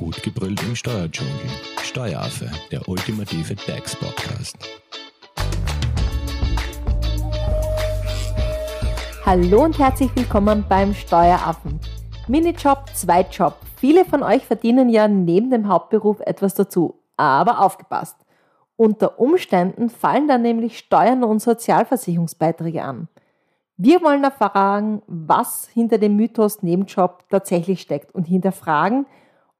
Gut gebrüllt im Steuerdschungel. Steueraffe, der ultimative DAX-Podcast. Hallo und herzlich willkommen beim Steueraffen. Minijob, Zweitjob. Viele von euch verdienen ja neben dem Hauptberuf etwas dazu. Aber aufgepasst. Unter Umständen fallen dann nämlich Steuern und Sozialversicherungsbeiträge an. Wir wollen erfragen, was hinter dem Mythos Nebenjob tatsächlich steckt und hinterfragen,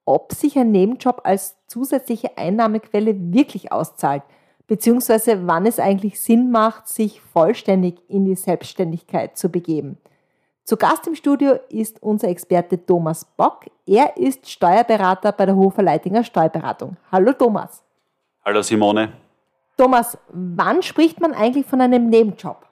ob sich ein Nebenjob als zusätzliche Einnahmequelle wirklich auszahlt, beziehungsweise wann es eigentlich Sinn macht, sich vollständig in die Selbstständigkeit zu begeben. Zu Gast im Studio ist unser Experte Thomas Bock. Er ist Steuerberater bei der Hofer Leitinger Steuerberatung. Hallo Thomas. Hallo Simone. Thomas, wann spricht man eigentlich von einem Nebenjob?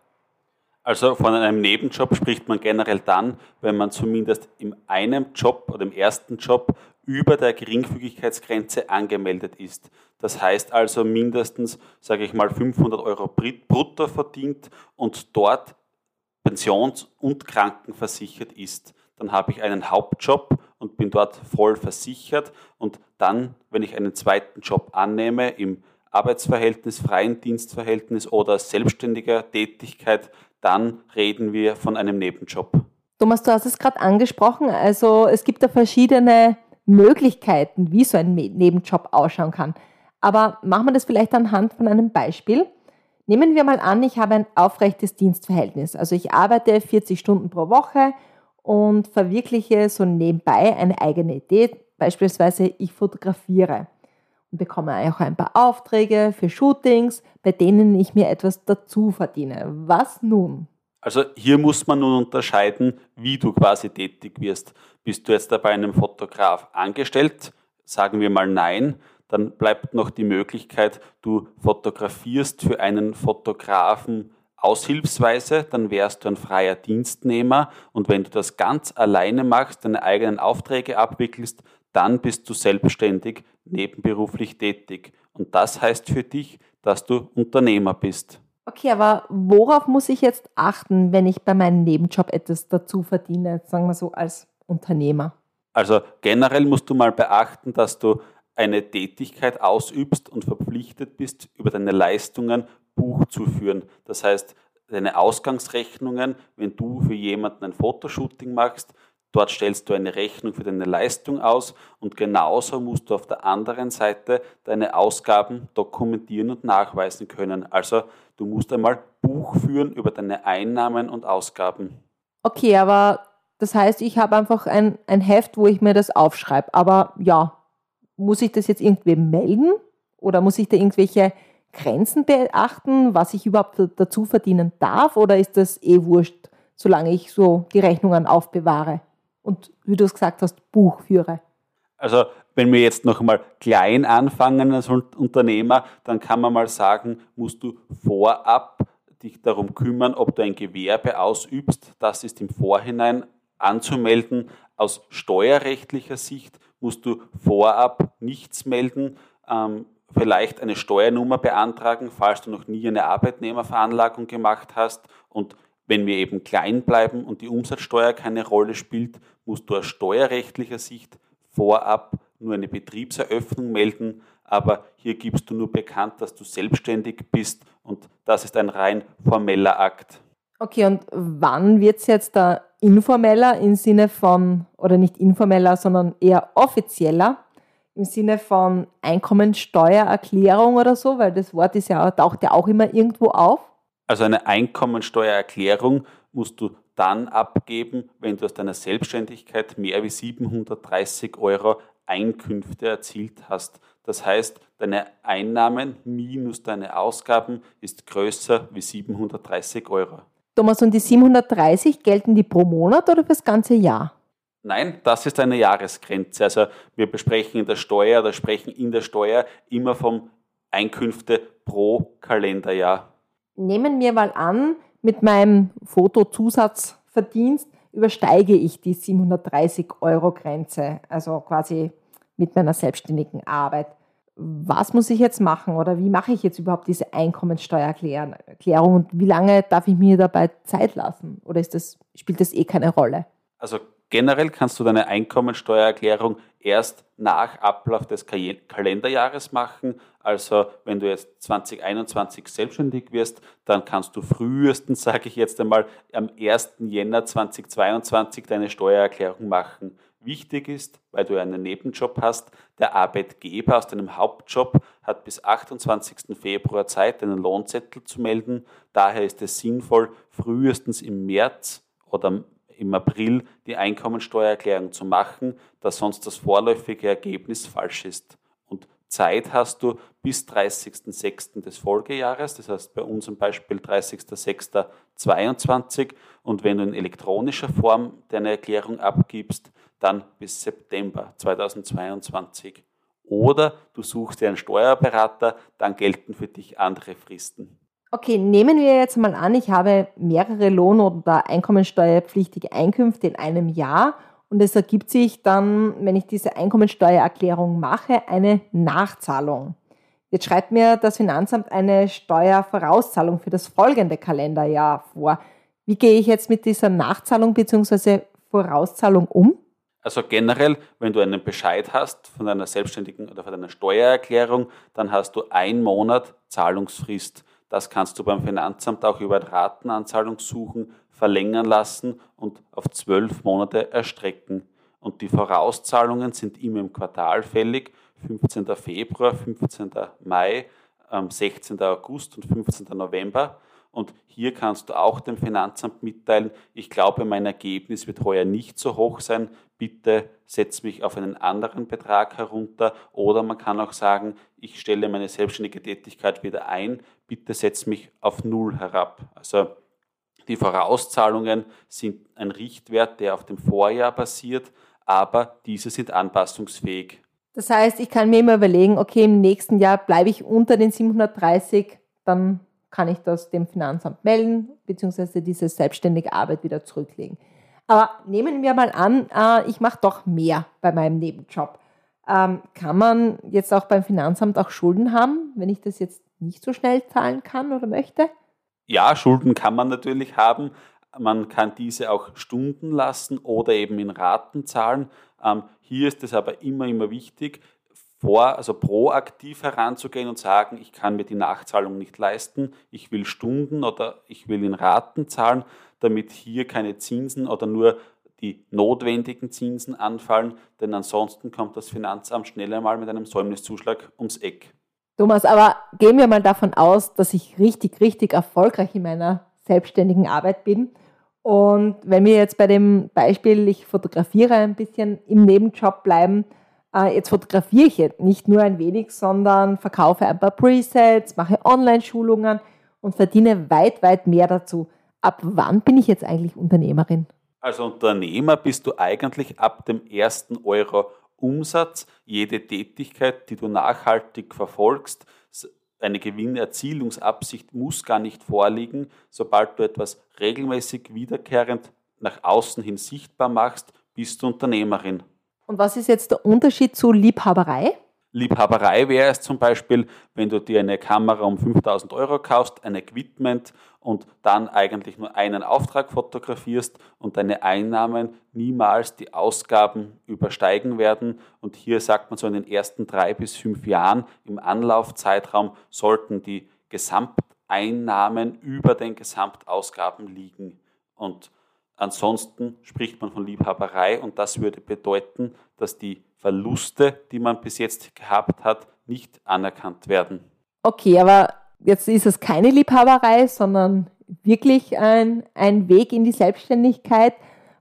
Also von einem Nebenjob spricht man generell dann, wenn man zumindest in einem Job oder im ersten Job über der Geringfügigkeitsgrenze angemeldet ist. Das heißt also mindestens, sage ich mal, 500 Euro brutto verdient und dort pensions- und krankenversichert ist. Dann habe ich einen Hauptjob und bin dort voll versichert. Und dann, wenn ich einen zweiten Job annehme, im Arbeitsverhältnis, freien Dienstverhältnis oder selbstständiger Tätigkeit, dann reden wir von einem Nebenjob. Thomas, du hast es gerade angesprochen. Also es gibt da verschiedene Möglichkeiten, wie so ein Nebenjob ausschauen kann. Aber machen wir das vielleicht anhand von einem Beispiel. Nehmen wir mal an, ich habe ein aufrechtes Dienstverhältnis. Also ich arbeite 40 Stunden pro Woche und verwirkliche so nebenbei eine eigene Idee. Beispielsweise ich fotografiere und bekomme auch ein paar Aufträge für Shootings, bei denen ich mir etwas dazu verdiene. Was nun? Also hier muss man nun unterscheiden, wie du quasi tätig wirst. Bist du jetzt bei einem Fotograf angestellt? Sagen wir mal nein. Dann bleibt noch die Möglichkeit, du fotografierst für einen Fotografen aushilfsweise, dann wärst du ein freier Dienstnehmer und wenn du das ganz alleine machst, deine eigenen Aufträge abwickelst, dann bist du selbstständig nebenberuflich tätig. Und das heißt für dich, dass du Unternehmer bist. Okay, aber worauf muss ich jetzt achten, wenn ich bei meinem Nebenjob etwas dazu verdiene, sagen wir so als Unternehmer? Also generell musst du mal beachten, dass du eine Tätigkeit ausübst und verpflichtet bist, über deine Leistungen Buch zu führen. Das heißt, deine Ausgangsrechnungen, wenn du für jemanden ein Fotoshooting machst, Dort stellst du eine Rechnung für deine Leistung aus und genauso musst du auf der anderen Seite deine Ausgaben dokumentieren und nachweisen können. Also du musst einmal Buch führen über deine Einnahmen und Ausgaben. Okay, aber das heißt, ich habe einfach ein, ein Heft, wo ich mir das aufschreibe. Aber ja, muss ich das jetzt irgendwie melden? Oder muss ich da irgendwelche Grenzen beachten, was ich überhaupt dazu verdienen darf? Oder ist das eh wurscht, solange ich so die Rechnungen aufbewahre? Und, wie du es gesagt hast, Buch führe? Also wenn wir jetzt noch einmal klein anfangen als Unternehmer, dann kann man mal sagen, musst du vorab dich darum kümmern, ob du ein Gewerbe ausübst. Das ist im Vorhinein anzumelden. Aus steuerrechtlicher Sicht musst du vorab nichts melden. Ähm, vielleicht eine Steuernummer beantragen, falls du noch nie eine Arbeitnehmerveranlagung gemacht hast. Und wenn wir eben klein bleiben und die Umsatzsteuer keine Rolle spielt, musst du aus steuerrechtlicher Sicht vorab nur eine Betriebseröffnung melden, aber hier gibst du nur bekannt, dass du selbstständig bist und das ist ein rein formeller Akt. Okay, und wann wird es jetzt da informeller im Sinne von, oder nicht informeller, sondern eher offizieller im Sinne von Einkommensteuererklärung oder so, weil das Wort ist ja, taucht ja auch immer irgendwo auf? Also eine Einkommensteuererklärung musst du dann abgeben, wenn du aus deiner Selbstständigkeit mehr wie 730 Euro Einkünfte erzielt hast. Das heißt, deine Einnahmen minus deine Ausgaben ist größer wie 730 Euro. Thomas, und die 730 gelten die pro Monat oder fürs ganze Jahr? Nein, das ist eine Jahresgrenze. Also wir besprechen in der Steuer oder sprechen in der Steuer immer vom Einkünfte pro Kalenderjahr nehmen wir mal an, mit meinem Fotozusatzverdienst übersteige ich die 730 Euro Grenze, also quasi mit meiner selbstständigen Arbeit. Was muss ich jetzt machen oder wie mache ich jetzt überhaupt diese Einkommensteuererklärung und wie lange darf ich mir dabei Zeit lassen oder das, spielt das eh keine Rolle? Also generell kannst du deine Einkommensteuererklärung erst nach Ablauf des Kalenderjahres machen. Also wenn du jetzt 2021 selbstständig wirst, dann kannst du frühestens, sage ich jetzt einmal, am 1. Jänner 2022 deine Steuererklärung machen. Wichtig ist, weil du einen Nebenjob hast, der Arbeitgeber aus deinem Hauptjob hat bis 28. Februar Zeit, einen Lohnzettel zu melden. Daher ist es sinnvoll, frühestens im März oder im April die Einkommensteuererklärung zu machen, da sonst das vorläufige Ergebnis falsch ist. Und Zeit hast du bis 30.06. des Folgejahres, das heißt bei unserem Beispiel 30.06.22 und wenn du in elektronischer Form deine Erklärung abgibst, dann bis September 2022. Oder du suchst dir einen Steuerberater, dann gelten für dich andere Fristen. Okay, nehmen wir jetzt mal an, ich habe mehrere Lohn- oder einkommensteuerpflichtige Einkünfte in einem Jahr und es ergibt sich dann, wenn ich diese Einkommensteuererklärung mache, eine Nachzahlung. Jetzt schreibt mir das Finanzamt eine Steuervorauszahlung für das folgende Kalenderjahr vor. Wie gehe ich jetzt mit dieser Nachzahlung bzw. Vorauszahlung um? Also generell, wenn du einen Bescheid hast von deiner selbstständigen oder von deiner Steuererklärung, dann hast du einen Monat Zahlungsfrist. Das kannst du beim Finanzamt auch über Ratenanzahlung suchen, verlängern lassen und auf zwölf Monate erstrecken. Und die Vorauszahlungen sind immer im Quartal fällig, 15. Februar, 15. Mai, 16. August und 15. November. Und hier kannst du auch dem Finanzamt mitteilen, ich glaube, mein Ergebnis wird heuer nicht so hoch sein, bitte setz mich auf einen anderen Betrag herunter. Oder man kann auch sagen, ich stelle meine selbstständige Tätigkeit wieder ein, bitte setz mich auf Null herab. Also die Vorauszahlungen sind ein Richtwert, der auf dem Vorjahr basiert, aber diese sind anpassungsfähig. Das heißt, ich kann mir immer überlegen, okay, im nächsten Jahr bleibe ich unter den 730, dann kann ich das dem Finanzamt melden, beziehungsweise diese selbstständige Arbeit wieder zurücklegen. Aber nehmen wir mal an, äh, ich mache doch mehr bei meinem Nebenjob. Ähm, kann man jetzt auch beim Finanzamt auch Schulden haben, wenn ich das jetzt nicht so schnell zahlen kann oder möchte? Ja, Schulden kann man natürlich haben. Man kann diese auch Stunden lassen oder eben in Raten zahlen. Ähm, hier ist es aber immer, immer wichtig, vor, also proaktiv heranzugehen und sagen, ich kann mir die Nachzahlung nicht leisten, ich will Stunden oder ich will in Raten zahlen, damit hier keine Zinsen oder nur die notwendigen Zinsen anfallen, denn ansonsten kommt das Finanzamt schnell einmal mit einem Säumniszuschlag ums Eck. Thomas, aber gehen wir mal davon aus, dass ich richtig, richtig erfolgreich in meiner selbstständigen Arbeit bin. Und wenn wir jetzt bei dem Beispiel, ich fotografiere ein bisschen im Nebenjob bleiben, jetzt fotografiere ich nicht nur ein wenig, sondern verkaufe ein paar Presets, mache Online-Schulungen und verdiene weit, weit mehr dazu. Ab wann bin ich jetzt eigentlich Unternehmerin? Als Unternehmer bist du eigentlich ab dem ersten Euro Umsatz. Jede Tätigkeit, die du nachhaltig verfolgst, eine Gewinnerzielungsabsicht muss gar nicht vorliegen. Sobald du etwas regelmäßig wiederkehrend nach außen hin sichtbar machst, bist du Unternehmerin. Und was ist jetzt der Unterschied zu Liebhaberei? Liebhaberei wäre es zum Beispiel, wenn du dir eine Kamera um 5000 Euro kaufst, ein Equipment und dann eigentlich nur einen Auftrag fotografierst und deine Einnahmen niemals die Ausgaben übersteigen werden. Und hier sagt man so in den ersten drei bis fünf Jahren im Anlaufzeitraum sollten die Gesamteinnahmen über den Gesamtausgaben liegen. Und Ansonsten spricht man von Liebhaberei und das würde bedeuten, dass die Verluste, die man bis jetzt gehabt hat, nicht anerkannt werden. Okay, aber jetzt ist es keine Liebhaberei, sondern wirklich ein, ein Weg in die Selbstständigkeit.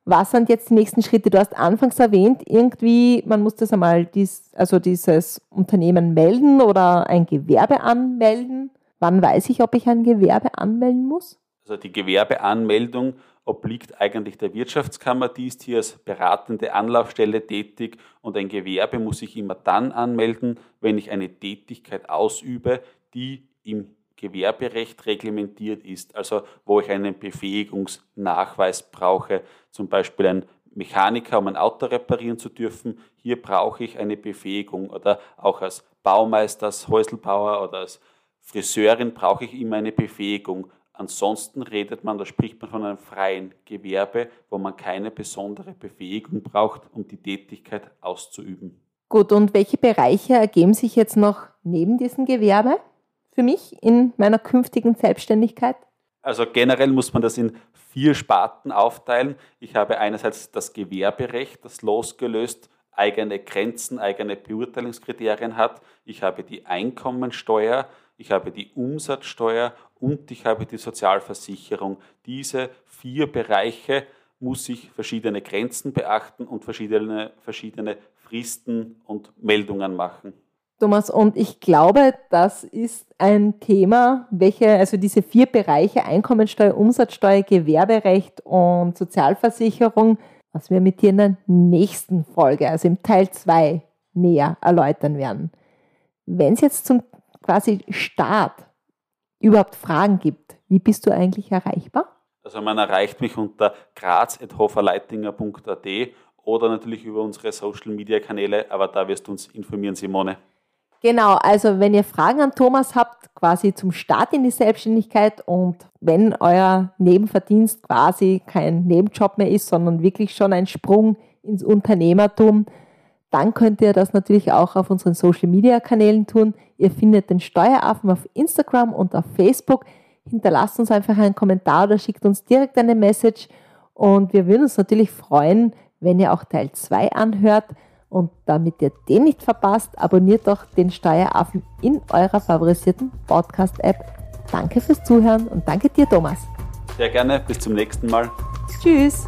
Was sind jetzt die nächsten Schritte? Du hast anfangs erwähnt, irgendwie, man muss das einmal, dies, also dieses Unternehmen melden oder ein Gewerbe anmelden. Wann weiß ich, ob ich ein Gewerbe anmelden muss? Also die Gewerbeanmeldung obliegt eigentlich der Wirtschaftskammer, die ist hier als beratende Anlaufstelle tätig und ein Gewerbe muss ich immer dann anmelden, wenn ich eine Tätigkeit ausübe, die im Gewerberecht reglementiert ist, also wo ich einen Befähigungsnachweis brauche, zum Beispiel ein Mechaniker, um ein Auto reparieren zu dürfen. Hier brauche ich eine Befähigung oder auch als Baumeister, als Häuselbauer oder als Friseurin brauche ich immer eine Befähigung. Ansonsten redet man, da spricht man von einem freien Gewerbe, wo man keine besondere Befähigung braucht, um die Tätigkeit auszuüben. Gut, und welche Bereiche ergeben sich jetzt noch neben diesem Gewerbe für mich in meiner künftigen Selbstständigkeit? Also generell muss man das in vier Sparten aufteilen. Ich habe einerseits das Gewerberecht, das losgelöst eigene Grenzen, eigene Beurteilungskriterien hat. Ich habe die Einkommensteuer, ich habe die Umsatzsteuer und ich habe die Sozialversicherung. Diese vier Bereiche muss ich verschiedene Grenzen beachten und verschiedene, verschiedene Fristen und Meldungen machen. Thomas, und ich glaube, das ist ein Thema, welche, also diese vier Bereiche Einkommensteuer, Umsatzsteuer, Gewerberecht und Sozialversicherung, was wir mit dir in der nächsten Folge, also im Teil 2, näher erläutern werden. Wenn es jetzt zum quasi Start überhaupt Fragen gibt, wie bist du eigentlich erreichbar? Also man erreicht mich unter graz.hoferleitinger.at oder natürlich über unsere Social Media Kanäle, aber da wirst du uns informieren, Simone. Genau, also wenn ihr Fragen an Thomas habt, quasi zum Start in die Selbstständigkeit und wenn euer Nebenverdienst quasi kein Nebenjob mehr ist, sondern wirklich schon ein Sprung ins Unternehmertum, dann könnt ihr das natürlich auch auf unseren Social Media Kanälen tun. Ihr findet den Steueraffen auf Instagram und auf Facebook. Hinterlasst uns einfach einen Kommentar oder schickt uns direkt eine Message. Und wir würden uns natürlich freuen, wenn ihr auch Teil 2 anhört. Und damit ihr den nicht verpasst, abonniert doch den Steueraffen in eurer favorisierten Podcast-App. Danke fürs Zuhören und danke dir, Thomas. Sehr gerne, bis zum nächsten Mal. Tschüss.